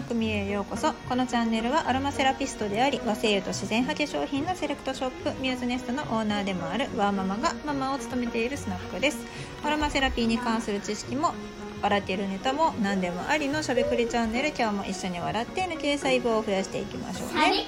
な組へようこそ。このチャンネルはアロマセラピストであり和製油と自然派化粧品のセレクトショップミューズネストのオーナーでもあるワーママがママを務めているスナックです。アロマセラピーに関する知識も笑っているネタも何でもありのしゃべくりチャンネル。今日も一緒に笑って NK 細胞を増やしていきましょうね。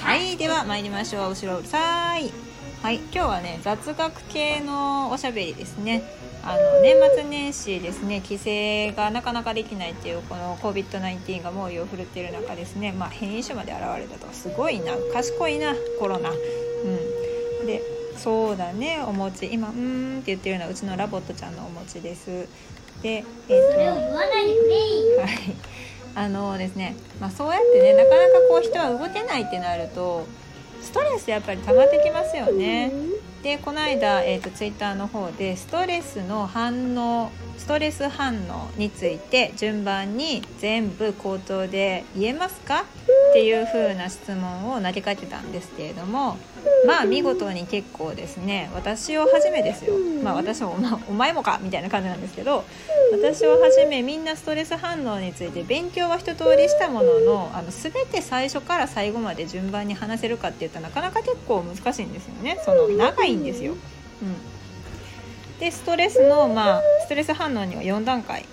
はい。では参りましょう。後ろうるさい。はい。今日はね雑学系のおしゃべりですねあの年末年始ですね帰省がなかなかできないっていうこの COVID-19 が猛威を振るっている中ですね、まあ、変異種まで現れたと。すごいな。賢いなコロナ。うん、でそうだねお餅。今「うん」って言ってるのはうちのラボットちゃんのお餅です。で、えーと、それを言わないでくれはい。あのですね、まあ、そうやってねなかなかこう人は動けないってなるとストレスやっぱり溜まってきますよね。でこの間、えーと、ツイッターの方でストレスの反応ストレス反応について順番に全部口頭で言えますか？っていう風な質問を投げかけたんですけれどもまあ見事に結構ですね私をはじめですよ。まあ私も、ま、お前もかみたいな感じなんですけど私をはじめみんなストレス反応について勉強は一通りしたもののあの全て最初から最後まで順番に話せるかっていったらなかなか結構難しいんですよね。その長いんですよ。うん。でストレスのまあストレス反応には4段階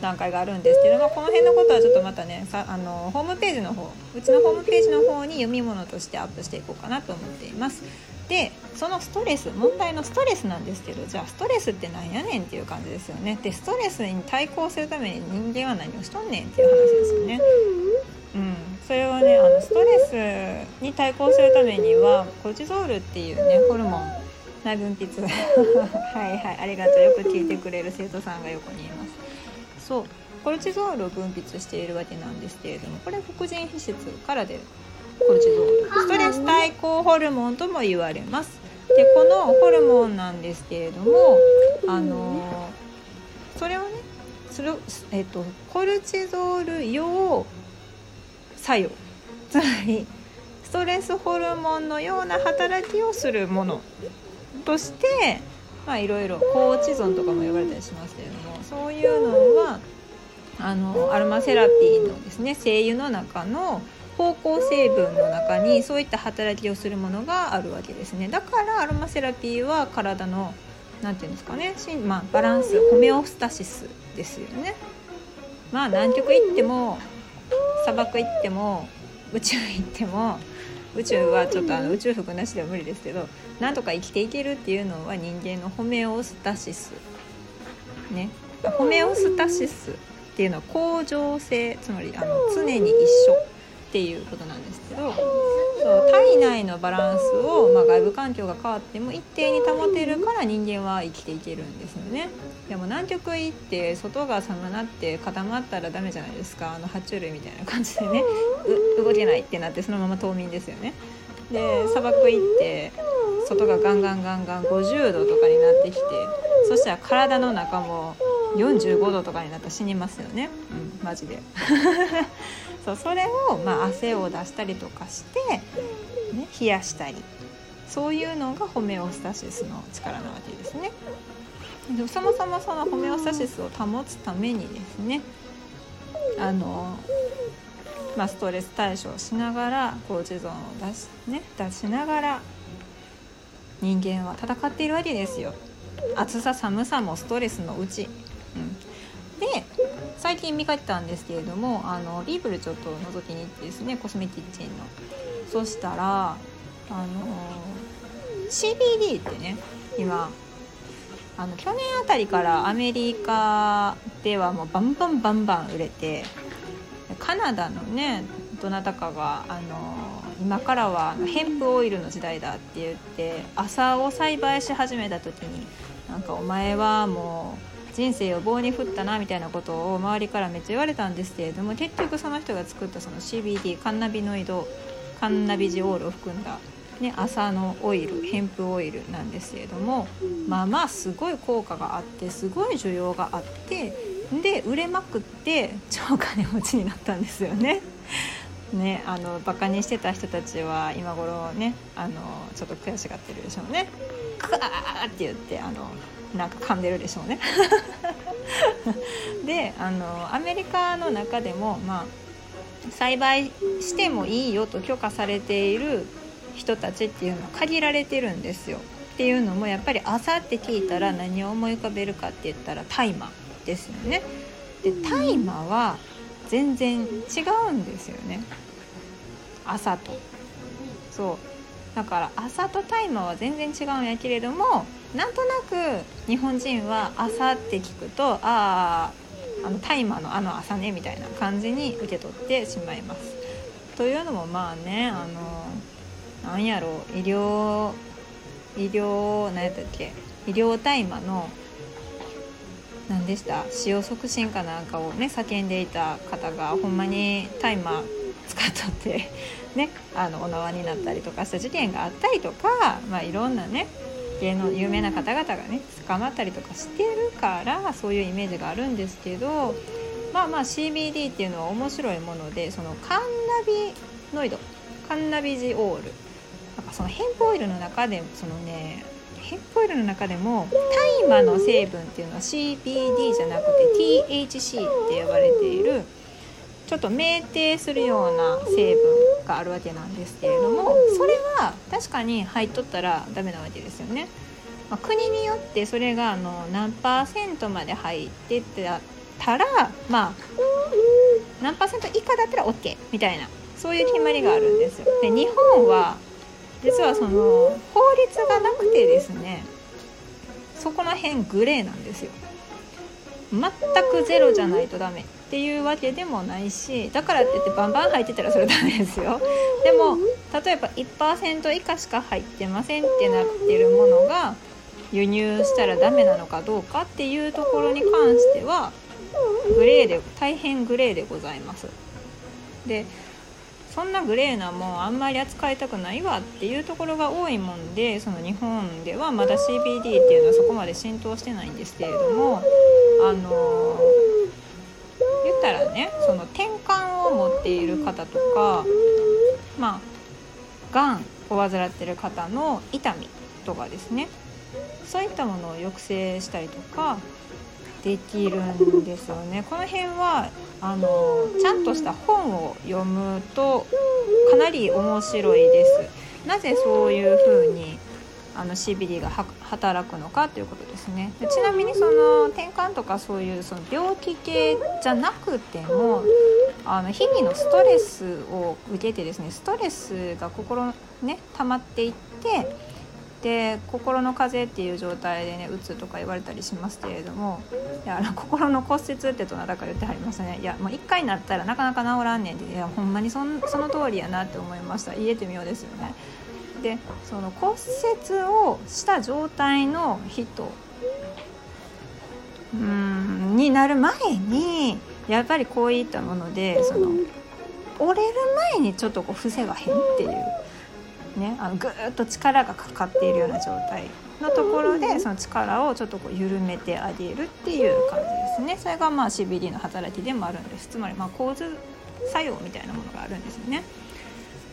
段階があるんですけどもこの辺のことはちょっとまたねさあのホームページの方うちのホームページの方に読み物としてアップしていこうかなと思っています。でそのストレス問題のストレスなんですけどじゃあストレスって何やねんっていう感じですよね。でストレスに対抗するために人間は何をしとんねんっていう話ですよね。うん。それはねあのストレスに対抗するためにはコルチゾールっていうねホルモン内分泌はいはい。ありがとう。よく聞いてくれる生徒さんが横にいます。そう。コルチゾールを分泌しているわけなんですけれどもこれ副腎皮質から出るコルチゾール。ストレス対抗ホルモンとも言われます。でこのホルモンなんですけれどもあのそれをねそれ、えっと、コルチゾール用作用。つまりストレスホルモンのような働きをするものとしてまあいろいろ高知ゾンとかも呼ばれたりしますけれどもそういうのはあのアロマセラピーのですね精油の中の芳香成分の中にそういった働きをするものがあるわけですね。だからアロマセラピーは体の何て言うんですかね、まあ、バランスホメオスタシスですよね。まあ南極行っても砂漠行っても宇宙行っても宇宙はちょっとあの宇宙服なしでは無理ですけどなんとか生きていけるっていうのは人間のホメオスタシスね。ホメオスタシスっていうのは恒常性つまりあの常に一緒。っていうことなんですけどそう体内のバランスを、まあ、外部環境が変わっても一定に保てるから人間は生きていけるんですよね。でも南極行って外が寒なって固まったらダメじゃないですか。あの爬虫類みたいな感じでね動けないってなってそのまま冬眠ですよね。で砂漠行って外がガンガンガンガン50度とかになってきてそしたら体の中も45度とかになったら死にますよね。うん。マジで。そうそれを、まあ、汗を出したりとかして、ね、冷やしたり。そういうのがホメオスタシスの力なわけですね。でそもそもそのホメオスタシスを保つためにですねあのまあ、ストレス対処をしながらコチゾンを出し,、ね、出しながら人間は戦っているわけですよ。暑さ寒さもストレスのうち、最近見かけたんですけれどもあのビーブルちょっと覗きに行ってですねコスメキッチンの。そしたらあの CBD ってね今あの去年あたりからアメリカではもうバンバンバンバン売れてカナダのねどなたかがあの今からはヘンプオイルの時代だって言って朝を栽培し始めた時になんかお前はもう人生を棒に振ったなみたいなことを周りからめっちゃ言われたんですけれども結局その人が作ったその CBD カンナビノイドカンナビジオールを含んだ、ね、朝のオイルヘンプオイルなんですけれどもまあまあすごい効果があってすごい需要があってで売れまくって超金持ちになったんですよね。ね、あのバカにしてた人たちは今頃ねあのちょっと悔しがってるでしょうね。クワーって言ってあのなんか噛んでるでしょうね。であのアメリカの中でも、まあ、栽培してもいいよと許可されている人たちっていうのは限られてるんですよ。っていうのもやっぱり朝って聞いたら何を思い浮かべるかって言ったら大麻ですよね。で大麻は全然違うんですよね朝と。そうだから朝と大麻は全然違うんやけれどもなんとなく日本人は朝って聞くとあああの大麻のあの朝ねみたいな感じに受け取ってしまいます。というのもまあねあのなんやろう医療医療何やったっけ医療大麻の何でした？使用促進かなんかをね叫んでいた方がほんまに大麻使っとって ねあのお縄になったりとかした事件があったりとか、まあ、いろんなね芸能有名な方々がね捕まったりとかしてるからそういうイメージがあるんですけどまあまあ CBD っていうのは面白いものでそのカンナビノイドカンナビジオール。なんかそのヘンプオイルの中でそのねヘンプオイルの中でも大麻の成分っていうのは CBD じゃなくて THC って呼ばれているちょっと酩酊するような成分があるわけなんですけれどもそれは確かに入っとったらダメなわけですよね。まあ、国によってそれがあの何パーセントまで入ってたらまあ何パーセント以下だったら OK みたいなそういう決まりがあるんですよ。で日本は実はその法律がなくてですねそこの辺グレーなんですよ。全くゼロじゃないとダメっていうわけでもないしだからって言ってバンバン入ってたらそれダメですよでも例えば1%以下しか入ってませんってなってるものが輸入したらダメなのかどうかっていうところに関してはグレーで大変グレーでございますでそんなグレーなもんあんまり扱いたくないわっていうところが多いもんでその日本ではまだ CBD っていうのはそこまで浸透してないんですけれどもあの言ったらねその転換を持っている方とかまあがんを患ってる方の痛みとかですねそういったものを抑制したりとかできるんですよね。この辺はあのちゃんとした本を読むとかなり面白いです。なぜそういう風にあの CBD が働くのかということですねでちなみにその転換とかそういうその病気系じゃなくてもあの日々のストレスを受けてですねストレスが心ね溜まっていってで心の風邪っていう状態でねうつとか言われたりしますけれどもいや心の骨折ってどなたか言ってはりましたねいやもう1回になったらなかなか治らんねんっていやほんまにそその通りやなって思いました言えてみようですよね。でその骨折をした状態の人うんになる前にやっぱりこういったものでその折れる前にちょっとこう防がへんっていう。ね、あのぐーっと力がかかっているような状態のところでその力をちょっとこう緩めてあげるっていう感じですね。それがまあ CBD の働きでもあるんです。つまりまあ構図作用みたいなものがあるんですよね。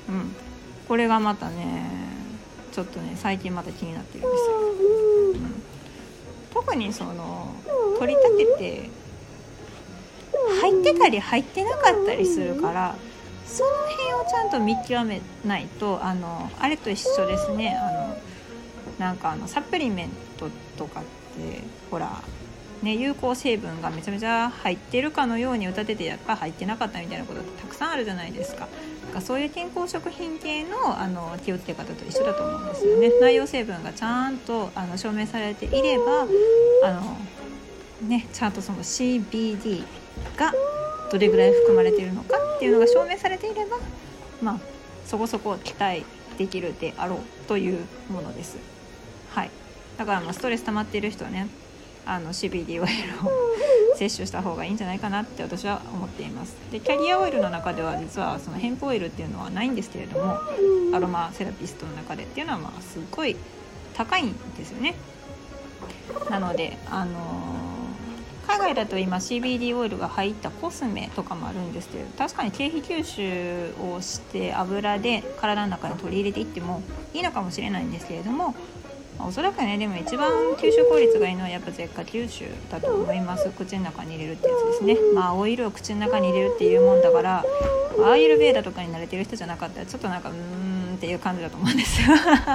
うん、これがまたねちょっとね最近また気になってるんですよ、うん、特にその取り立てて入ってたり入ってなかったりするからその辺をちゃんと見極めないとあのあれと一緒ですね。あのなんかあのサプリメントとかってほらね、有効成分がめちゃめちゃ入ってるかのように歌っててやっぱ入ってなかったみたいなことってたくさんあるじゃないですか。かそういう健康食品系のあの気をつけ方と一緒だと思うんですよね。内容成分がちゃん。とあの証明されていればあの、ね、ちゃんとその CBD がどれぐらい含まれているのかっていうのが証明されていればまあそこそこ期待できるであろうというものです。はい、だからまあストレス溜まっている人はねあの CBD オイルを 摂取した方がいいんじゃないかなって私は思っています。でキャリアオイルの中では実はそのヘンプオイルっていうのはないんですけれどもアロマセラピストの中でっていうのはまあすっごい高いんですよね。なのであのー、海外だと今 CBD オイルが入ったコスメとかもあるんですけど確かに経費吸収をして油で体の中に取り入れていってもいいのかもしれないんですけれどもまあおそらくねでも一番吸収効率がいいのはやっぱ舌下吸収だと思います。口の中に入れるってやつですね。まあオイルを口の中に入れるっていうもんだからアーユルベーダとかに慣れてる人じゃなかったらちょっとなんかうーんっていう感じだと思うんです。よ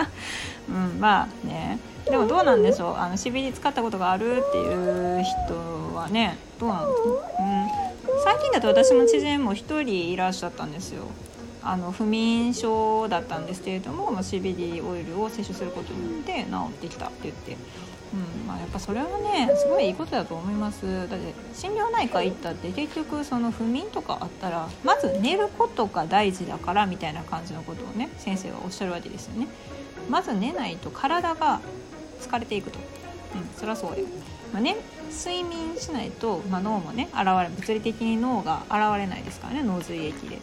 うんまあね。でもどうなんでしょう？あの CBD 使ったことがあるっていう人はねどうなの、うん、最近だと私も知人も1人いらっしゃったんですよ。あの不眠症だったんですけれども、まあ、CBD オイルを摂取することによって治ってきたって言って、うんまあ、やっぱそれはねすごいいいことだと思います。だって心療内科行ったって結局その不眠とかあったらまず寝ることが大事だからみたいな感じのことをね先生はおっしゃるわけですよね。まず寝ないと体が疲れていくと、うん、そりゃそうよ、まあね、睡眠しないと、まあ、脳もね現れ物理的に脳が現れないですからね脳髄液で。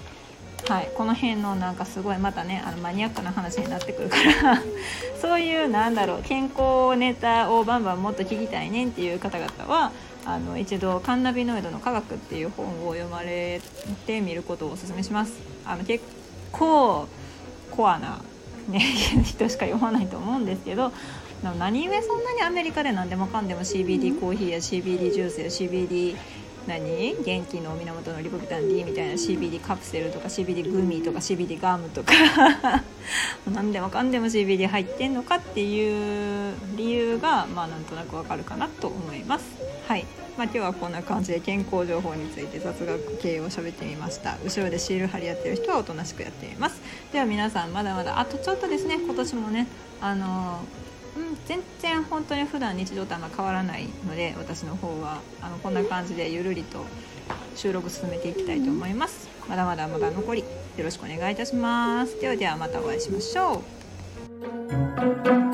はい、この辺のなんかすごいまたねあのマニアックな話になってくるから そういうなんだろう健康ネタをバンバンもっと聞きたいねんっていう方々はあの一度「カンナビノイドの科学」っていう本を読まれてみることをお勧めします。あの結構コアな、ね、人しか読まないと思うんですけど何故そんなにアメリカで何でもかんでも CBD コーヒーや CBD ジュースや CBD 何？元気の源のリポビタン D みたいな。CBD カプセルとか CBD グミとか CBD ガムとか。何でもかんでも CBD 入ってんのかっていう理由がまあなんとなくわかるかなと思います。はい。まあ、今日はこんな感じで健康情報について雑学系を喋ってみました。後ろでシール貼りやってる人はおとなしくやってみます。では皆さんまだまだあとちょっとですね。今年もねあのうん、全然本当に普段日常とあんま変わらないので私の方はあのこんな感じでゆるりと収録進めていきたいと思います。まだまだまだ残りよろしくお願いいたします。ではではまたお会いしましょう。